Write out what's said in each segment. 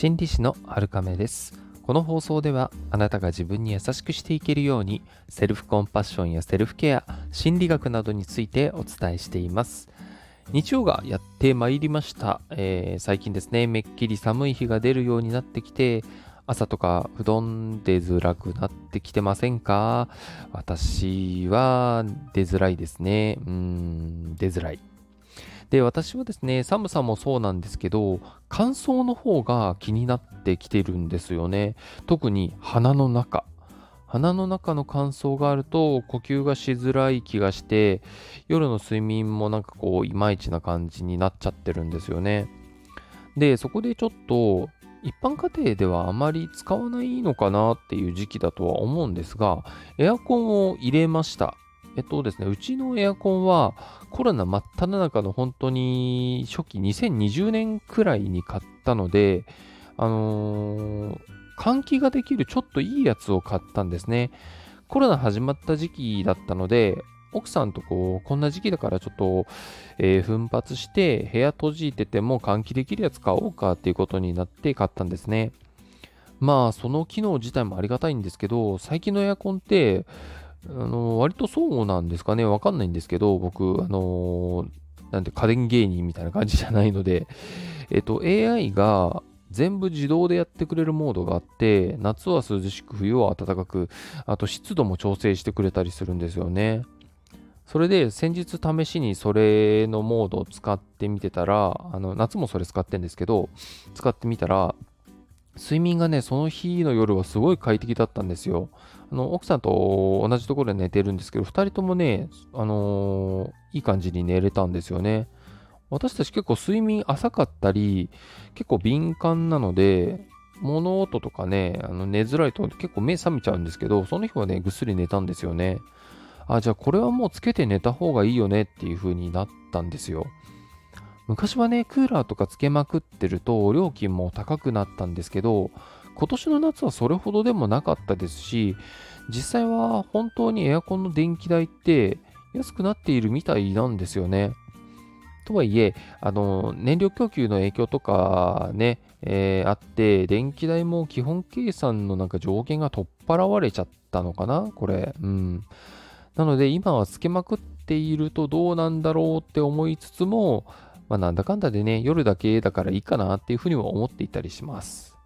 心理師の春亀ですこの放送ではあなたが自分に優しくしていけるようにセルフコンパッションやセルフケア心理学などについてお伝えしています日曜がやってまいりました、えー、最近ですねめっきり寒い日が出るようになってきて朝とか布団出づらくなってきてませんか？私は出づらいですね。うん、出づらい。で、私はですね、寒さもそうなんですけど、乾燥の方が気になってきてるんですよね。特に鼻の中。鼻の中の乾燥があると呼吸がしづらい気がして夜の睡眠もなんかこういまいちな感じになっちゃってるんですよね。でそこでちょっと一般家庭ではあまり使わないのかなっていう時期だとは思うんですが、エアコンを入れました。えっとですね、うちのエアコンはコロナ真っ只中の本当に初期2020年くらいに買ったので、あのー、換気ができるちょっといいやつを買ったんですね。コロナ始まった時期だったので、奥さんとこう、こんな時期だからちょっと、えー、奮発して部屋閉じてても換気できるやつ買おうかっていうことになって買ったんですね。まあ、その機能自体もありがたいんですけど、最近のエアコンって、あの割とそうなんですかね、わかんないんですけど、僕、あのなんて家電芸人みたいな感じじゃないので、えっと、AI が全部自動でやってくれるモードがあって、夏は涼しく、冬は暖かく、あと湿度も調整してくれたりするんですよね。それで先日試しにそれのモードを使ってみてたら、あの夏もそれ使ってんですけど、使ってみたら、睡眠がね、その日の夜はすごい快適だったんですよ。あの奥さんと同じところで寝てるんですけど、2人ともね、あのー、いい感じに寝れたんですよね。私たち結構睡眠浅かったり、結構敏感なので、物音とかね、あの寝づらいと結構目覚めちゃうんですけど、その日はね、ぐっすり寝たんですよね。あ、じゃあこれはもうつけて寝た方がいいよねっていう風になったんですよ。昔はね、クーラーとかつけまくってると料金も高くなったんですけど、今年の夏はそれほどでもなかったですし、実際は本当にエアコンの電気代って安くなっているみたいなんですよね。とはいえ、あの、燃料供給の影響とかね、えー、あって、電気代も基本計算のなんか上限が取っ払われちゃったのかなこれ。うん。なので今はつけまくっているとどうなんだろうって思いつつも、まあ、なんだかんだでね、夜だけだからいいかなっていうふうには思っていたりします。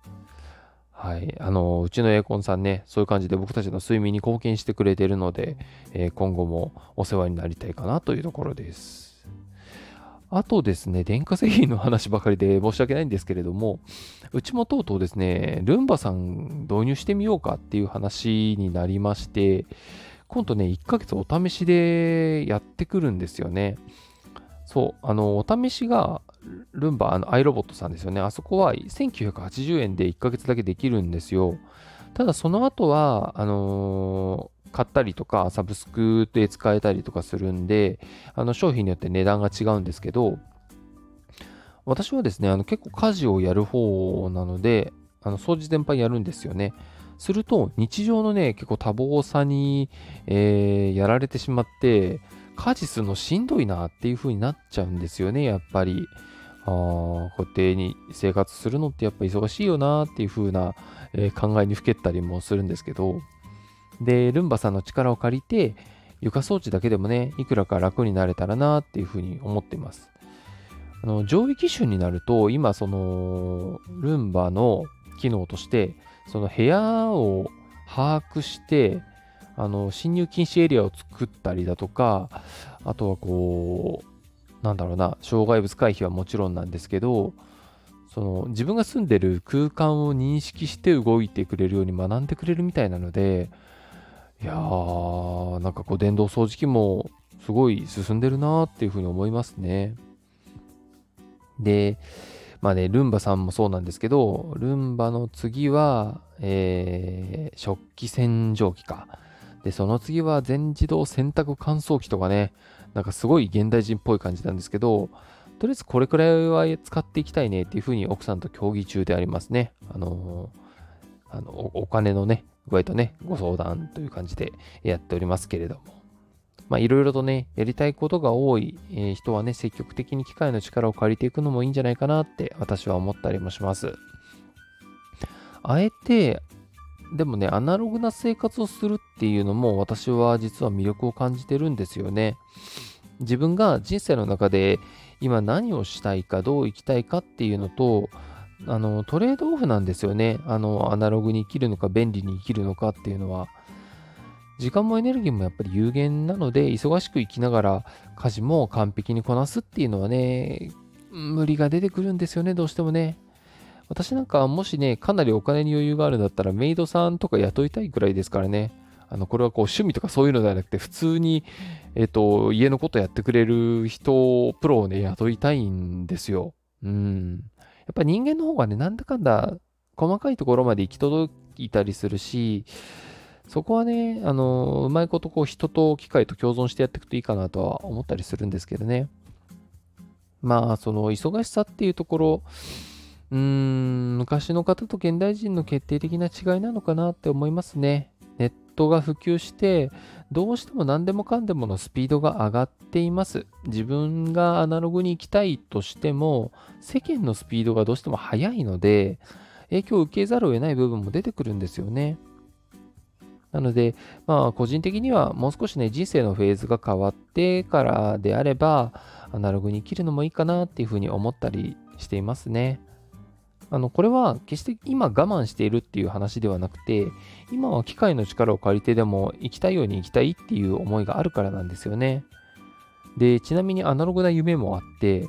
はい。あの、うちのエアコンさんね、そういう感じで僕たちの睡眠に貢献してくれてるので、えー、今後もお世話になりたいかなというところです。あとですね、電化製品の話ばかりで申し訳ないんですけれども、うちもとうとうですね、ルンバさん導入してみようかっていう話になりまして、今度ね、1ヶ月お試しでやってくるんですよね。そう、あの、お試しが、ルンバ、あの、アイロボットさんですよね。あそこは1980円で1ヶ月だけできるんですよ。ただその後は、あのー、買ったりとか、サブスクで使えたりとかするんで、あの商品によって値段が違うんですけど、私はですね、あの結構家事をやる方なので、あの掃除全般やるんですよね。すると、日常のね、結構多忙さに、えー、やられてしまって、家事するのしんどいなっていう風になっちゃうんですよね、やっぱり。あこうやってに生活するのってやっぱ忙しいよなっていう風な、えー、考えにふけったりもするんですけど、で、ルンバさんの力を借りて、床掃除だけでもね、いくらか楽になれたらなっていう風に思っています。あの上位機種になると、今、その、ルンバの機能として、その部屋を把握して、あの侵入禁止エリアを作ったりだとか、あとはこう、なんだろうな、障害物回避はもちろんなんですけど、その自分が住んでる空間を認識して動いてくれるように学んでくれるみたいなので、いやー、なんかこう電動掃除機もすごい進んでるなーっていうふうに思いますね。で、まあね、ルンバさんもそうなんですけど、ルンバの次は、えー、食器洗浄機か。で、その次は全自動洗濯乾燥機とかね、なんかすごい現代人っぽい感じなんですけど、とりあえずこれくらいは使っていきたいねっていうふうに奥さんと協議中でありますね。あのー、あのお金のね、具合とね、ご相談という感じでやっておりますけれども。まあいろいろとね、やりたいことが多い、人はね、積極的に機械の力を借りていくのもいいんじゃないかなって私は思ったりもします。あえて、でもね、アナログな生活をするっていうのも私は実は魅力を感じてるんですよね。自分が人生の中で今何をしたいか、どう生きたいかっていうのと、あのトレードオフなんですよね。あのアナログに生きるのか便利に生きるのかっていうのは。時間もエネルギーもやっぱり有限なので、忙しく生きながら家事も完璧にこなすっていうのはね、無理が出てくるんですよね、どうしてもね。私なんかもしね、かなりお金に余裕があるんだったらメイドさんとか雇いたいくらいですからね。あの、これはこう趣味とかそういうのではなくて、普通に、えっ、と、家のことやってくれる人、プロをね、雇いたいんですよ。うん。やっぱ人間の方がね、なんだかんだ細かいところまで行き届いたりするし、そこはね、あの、うまいことこう人と機械と共存してやっていくといいかなとは思ったりするんですけどね。まあ、その忙しさっていうところ、うーん、昔の方と現代人の決定的な違いなのかなって思いますね。ネットが普及して、どうしても何でもかんでものスピードが上がっています。自分がアナログに行きたいとしても、世間のスピードがどうしても速いので、影響を受けざるを得ない部分も出てくるんですよね。なので、まあ、個人的にはもう少しね、人生のフェーズが変わってからであれば、アナログに生きるのもいいかなっていうふうに思ったりしていますね。あの、これは決して今我慢しているっていう話ではなくて、今は機械の力を借りてでも生きたいように生きたいっていう思いがあるからなんですよね。で、ちなみにアナログな夢もあって、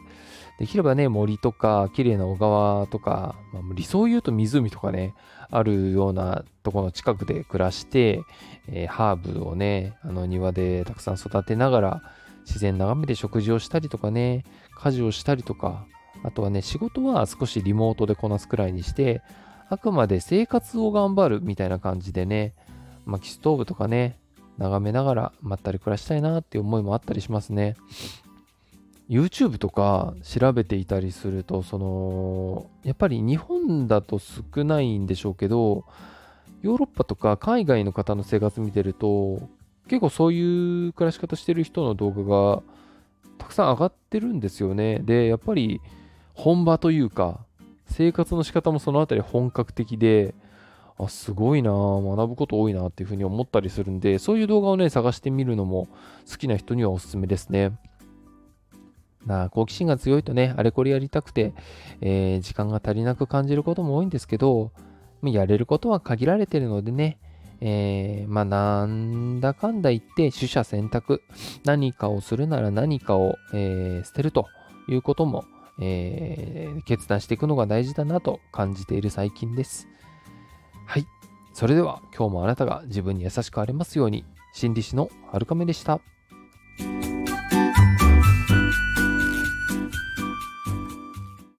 できればね、森とか、綺麗な小川とか、まあ、理想を言うと湖とかね、あるようなとこの近くで暮らして、えー、ハーブをね、あの庭でたくさん育てながら、自然眺めて食事をしたりとかね、家事をしたりとか、あとはね、仕事は少しリモートでこなすくらいにして、あくまで生活を頑張るみたいな感じでね、薪ストーブとかね、眺めながらまったり暮らしたいなっていう思いもあったりしますね。YouTube とか調べていたりすると、その、やっぱり日本だと少ないんでしょうけど、ヨーロッパとか海外の方の生活見てると、結構そういう暮らし方してる人の動画がたくさん上がってるんですよね。で、やっぱり本場というか、生活の仕方もそのあたり本格的で、あ、すごいな学ぶこと多いなっていうふうに思ったりするんで、そういう動画をね、探してみるのも好きな人にはおすすめですね。な好奇心が強いとね、あれこれやりたくて、えー、時間が足りなく感じることも多いんですけど、やれることは限られてるのでね、えー、まあ、なんだかんだ言って、取捨選択、何かをするなら何かを、えー、捨てるということも、えー、決断していくのが大事だなと感じている最近です。はい。それでは今日もあなたが自分に優しくありますように、心理師のはるかめでした。